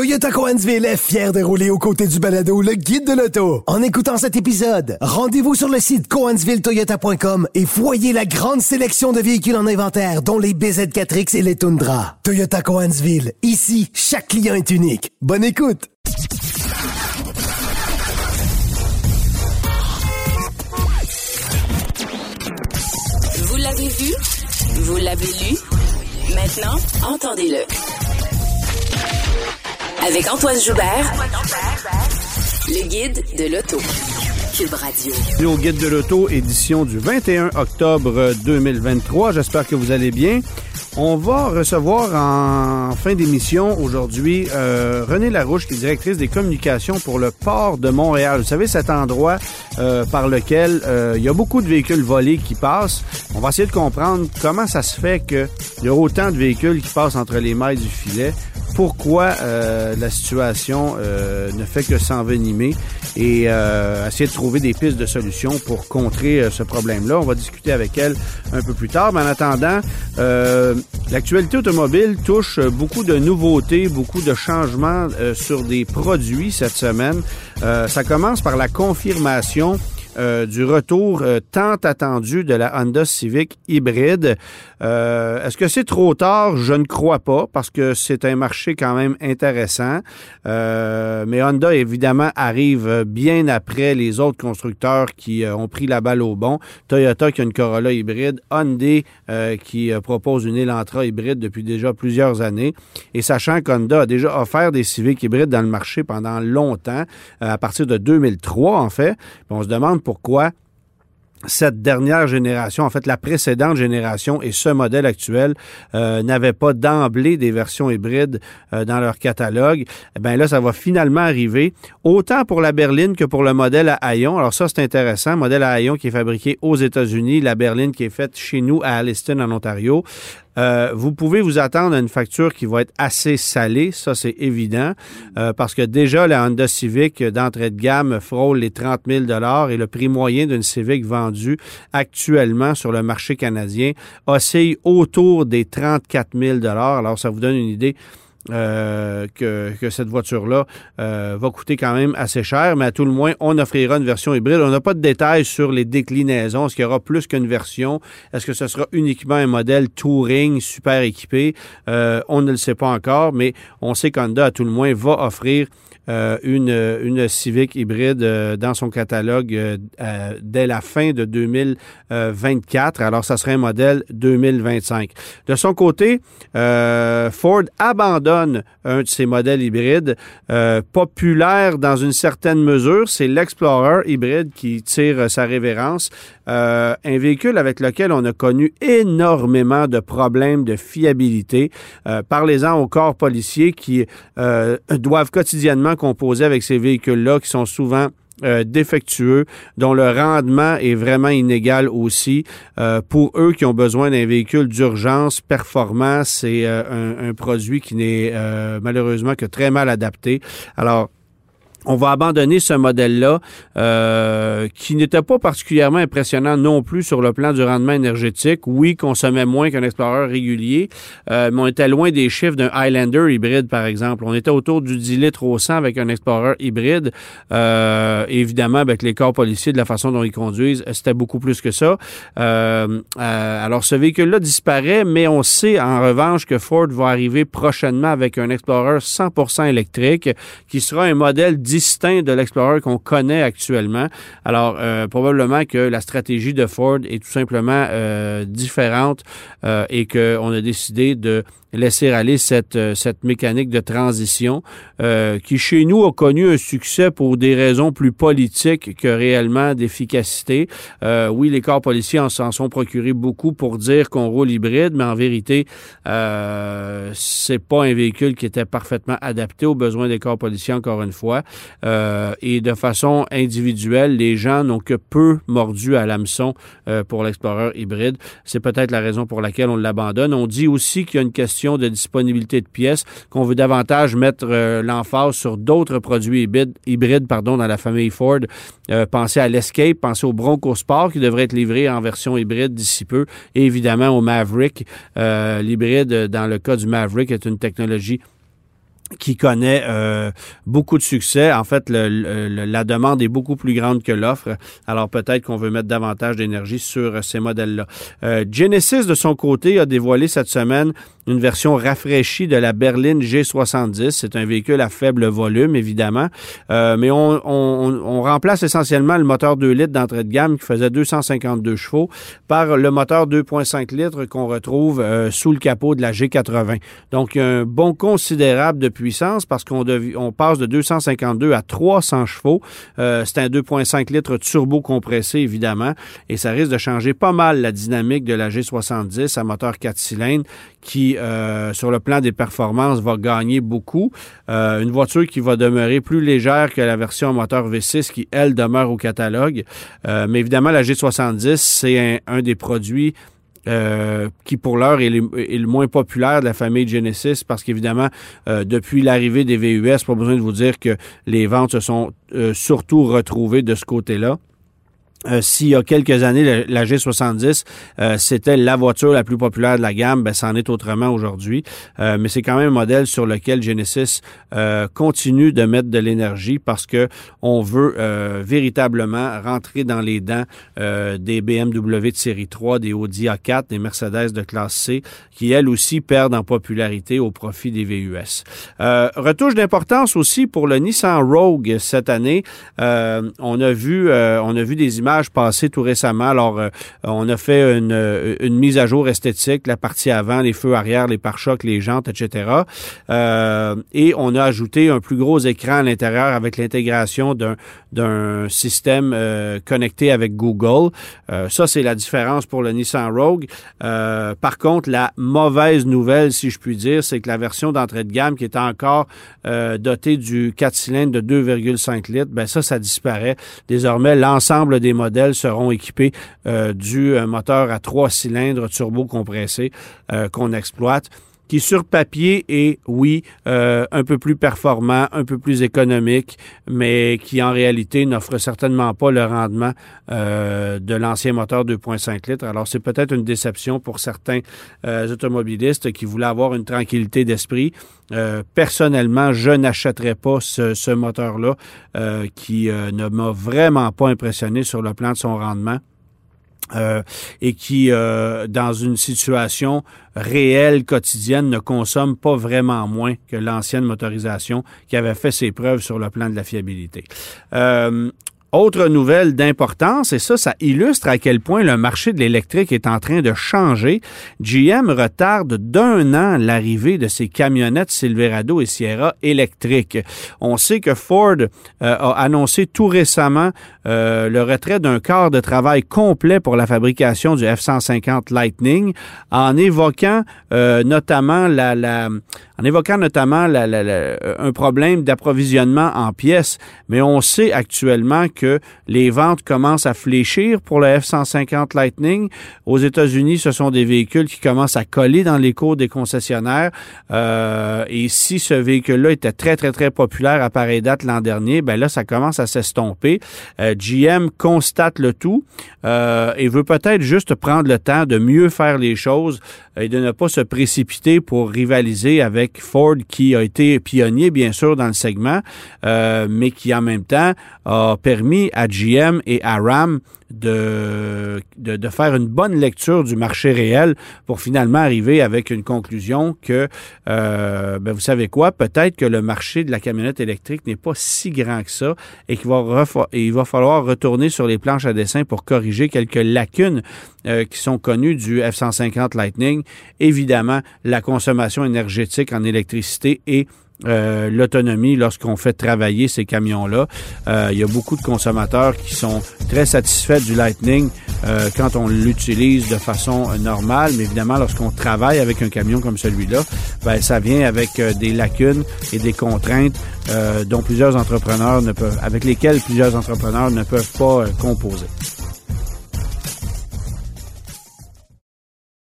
Toyota Coansville est fier de rouler aux côtés du balado Le Guide de l'Auto. En écoutant cet épisode, rendez-vous sur le site coansvilletoyota.com et voyez la grande sélection de véhicules en inventaire, dont les BZ4X et les Tundra. Toyota Coansville. Ici, chaque client est unique. Bonne écoute! Vous l'avez vu? Vous l'avez lu? Maintenant, entendez-le. Avec Antoine Joubert, le guide de l'auto. Cube Radio. Au Guide de l'Auto, édition du 21 octobre 2023. J'espère que vous allez bien. On va recevoir en fin d'émission aujourd'hui euh, Renée Larouche, qui est directrice des communications pour le port de Montréal. Vous savez, cet endroit euh, par lequel euh, il y a beaucoup de véhicules volés qui passent. On va essayer de comprendre comment ça se fait qu'il y a autant de véhicules qui passent entre les mailles du filet pourquoi euh, la situation euh, ne fait que s'envenimer et euh, essayer de trouver des pistes de solutions pour contrer ce problème-là. On va discuter avec elle un peu plus tard. Mais en attendant, l'actualité automobile touche beaucoup de nouveautés, beaucoup de changements sur des produits cette semaine. ça commence par la confirmation euh, du retour euh, tant attendu de la Honda Civic hybride. Euh, est-ce que c'est trop tard? Je ne crois pas parce que c'est un marché quand même intéressant. mais Honda, évidemment, arrive bien après les autres constructeurs qui ont pris la balle au bon. Toyota qui a une Corolla hybride, Hyundai qui propose une Elantra hybride depuis déjà plusieurs années. Et sachant qu'Honda a déjà offert des Civic hybrides dans le marché pendant longtemps, à partir de 2003 en fait, on se demande pourquoi cette dernière génération, en fait la précédente génération et ce modèle actuel euh, n'avaient pas d'emblée des versions hybrides euh, dans leur catalogue. Eh bien là, ça va finalement arriver, autant pour la berline que pour le modèle à haillons. Alors ça, c'est intéressant. Modèle à haillons qui est fabriqué aux États-Unis, la berline qui est faite chez nous à Alliston, en Ontario. Euh, vous pouvez vous attendre à une facture qui va être assez salée, ça c'est évident, euh, parce que déjà la Honda Civic d'entrée de gamme frôle les 30 000 et le prix moyen d'une Civic vendue actuellement sur le marché canadien oscille autour des 34 000 Alors ça vous donne une idée euh, que, cette voiture-là euh, va coûter quand même assez cher, mais à tout le moins, on offrira une version hybride. On n'a pas de détails sur les déclinaisons. Est-ce qu'il y aura plus qu'une version? Est-ce que ce sera uniquement un modèle Touring super équipé? Euh, on ne le sait pas encore, mais on sait qu'Honda, à tout le moins, va offrir une, une Civic hybride dans son catalogue dès la fin de 2024. Alors, ça serait un modèle 2025. De son côté, Ford abandonne un de ses modèles hybrides populaire dans une certaine mesure. C'est l'Explorer hybride qui tire sa révérence. un véhicule avec lequel on a connu énormément de problèmes de fiabilité. Parlez-en aux corps policiers qui doivent quotidiennement composés avec ces véhicules-là qui sont souvent euh, défectueux, dont le rendement est vraiment inégal aussi. Euh, pour eux qui ont besoin d'un véhicule d'urgence performant, c'est euh, un, un, produit qui n'est malheureusement que très mal adapté. Alors, on va abandonner ce modèle-là euh, qui n'était pas particulièrement impressionnant non plus sur le plan du rendement énergétique. Oui, consommait moins qu'un Explorer régulier, euh, mais on était loin des chiffres d'un Highlander hybride, par exemple. On était autour du 10 litres au 100 avec un Explorer hybride. Euh, évidemment, avec les corps policiers, de la façon dont ils conduisent, c'était beaucoup plus que ça. alors, ce véhicule-là disparaît, mais on sait en revanche que Ford va arriver prochainement avec un Explorer 100% électrique qui sera un modèle distinct de l'Explorer qu'on connaît actuellement. Alors, euh, probablement que la stratégie de Ford est tout simplement euh, différente euh, et qu'on a décidé de laisser aller cette, euh, cette mécanique de transition euh, qui, chez nous, a connu un succès pour des raisons plus politiques que réellement d'efficacité. Euh, oui, les corps policiers en s'en sont procurés beaucoup pour dire qu'on roule hybride, mais en vérité, euh, c'est pas un véhicule qui était parfaitement adapté aux besoins des corps policiers, encore une fois. Euh, et de façon individuelle, les gens n'ont que peu mordu à l'hameçon pour l'Explorer hybride. C'est peut-être la raison pour laquelle on l'abandonne. On dit aussi qu'il y a une question de disponibilité de pièces, qu'on veut davantage mettre euh, l'emphase sur d'autres produits hybrides, dans la famille Ford. Euh, pensez à l'Escape, pensez au Bronco Sport qui devrait être livré en version hybride d'ici peu, et évidemment au Maverick. Euh, l'hybride, dans le cas du Maverick, est une technologie qui connaît euh, beaucoup de succès. En fait, le, la demande est beaucoup plus grande que l'offre. Alors peut-être qu'on veut mettre davantage d'énergie sur ces modèles-là. Euh, Genesis, de son côté, a dévoilé cette semaine une version rafraîchie de la berline G70. C'est un véhicule à faible volume, évidemment, euh, mais on, on, on, remplace essentiellement le moteur 2 litres d'entrée de gamme qui faisait 252 chevaux par le moteur 2.5 litres qu'on retrouve euh, sous le capot de la G80. Donc, un bon considérable de puissance parce qu'on on passe de 252 à 300 chevaux. Euh, c'est un 2.5 litres turbo compressé, évidemment, et ça risque de changer pas mal la dynamique de la G70 à moteur 4 cylindres qui, euh, sur le plan des performances, va gagner beaucoup. Euh, une voiture qui va demeurer plus légère que la version moteur V6 qui, elle, demeure au catalogue. Mais évidemment, la G70, c'est un, des produits qui pour l'heure est, le moins populaire de la famille Genesis parce qu'évidemment, depuis l'arrivée des VUS, pas besoin de vous dire que les ventes se sont surtout retrouvées de ce côté-là. Euh, S'il y a quelques années, la, G70, euh, c'était la voiture la plus populaire de la gamme, ben, c'en est autrement aujourd'hui. Euh, mais c'est quand même un modèle sur lequel Genesis euh, continue de mettre de l'énergie parce que on veut véritablement rentrer dans les dents des BMW de série 3, des Audi A4, des Mercedes de classe C, qui elles aussi perdent en popularité au profit des VUS. retouche d'importance aussi pour le Nissan Rogue cette année. on a vu, on a vu des images passé tout récemment. Alors, euh, on a fait une, euh, une, mise à jour esthétique, la partie avant, les feux arrière, les pare-chocs, les jantes, etc. Euh, et on a ajouté un plus gros écran à l'intérieur avec l'intégration d'un d'un système connecté avec Google. ça, c'est la différence pour le Nissan Rogue. par contre, la mauvaise nouvelle, si je puis dire, c'est que la version d'entrée de gamme qui est encore dotée du 4 cylindres de 2,5 litres, ben ça, ça disparaît. Désormais, l'ensemble des modèles seront équipés euh, du euh, moteur à trois cylindres turbo compressé euh, qu'on exploite qui sur papier est, oui, un peu plus performant, un peu plus économique, mais qui en réalité n'offre certainement pas le rendement de l'ancien moteur 2.5 litres. Alors c'est peut-être une déception pour certains automobilistes qui voulaient avoir une tranquillité d'esprit. personnellement, je n'achèterais pas ce, ce moteur-là qui ne m'a vraiment pas impressionné sur le plan de son rendement. Euh, et qui, euh, dans une situation réelle, quotidienne, ne consomme pas vraiment moins que l'ancienne motorisation qui avait fait ses preuves sur le plan de la fiabilité. Euh, autre nouvelle d'importance, et ça, ça illustre à quel point le marché de l'électrique est en train de changer. GM retarde d'un an l'arrivée de ses camionnettes Silverado et Sierra électriques. On sait que Ford euh, a annoncé tout récemment euh, le retrait d'un quart de travail complet pour la fabrication du F-150 Lightning en évoquant euh, notamment la, la en évoquant notamment un problème d'approvisionnement en pièces. Mais on sait actuellement que les ventes commencent à fléchir pour le F-150 Lightning. Aux États-Unis, ce sont des véhicules qui commencent à coller dans les cours des concessionnaires. Euh, et si ce véhicule-là était très, très, très populaire à pareille date l'an dernier, ben là, ça commence à s'estomper. Euh, GM constate le tout euh, et veut peut-être juste prendre le temps de mieux faire les choses et de ne pas se précipiter pour rivaliser avec Ford qui a été pionnier bien sûr dans le segment, mais qui en même temps a permis à GM et à Ram de, faire une bonne lecture du marché réel pour finalement arriver avec une conclusion que, euh, ben vous savez quoi, peut-être que le marché de la camionnette électrique n'est pas si grand que ça et qu'il va, il va falloir retourner sur les planches à dessin pour corriger quelques lacunes euh, qui sont connues du F-150 Lightning. Évidemment, la consommation énergétique en électricité et euh, l'autonomie lorsqu'on fait travailler ces camions-là. Euh, il y a beaucoup de consommateurs qui sont très satisfaits du Lightning euh, quand on l'utilise de façon normale, mais évidemment lorsqu'on travaille avec un camion comme celui-là, ben, ça vient avec des lacunes et des contraintes dont plusieurs entrepreneurs ne peuvent, avec lesquelles plusieurs entrepreneurs ne peuvent pas composer.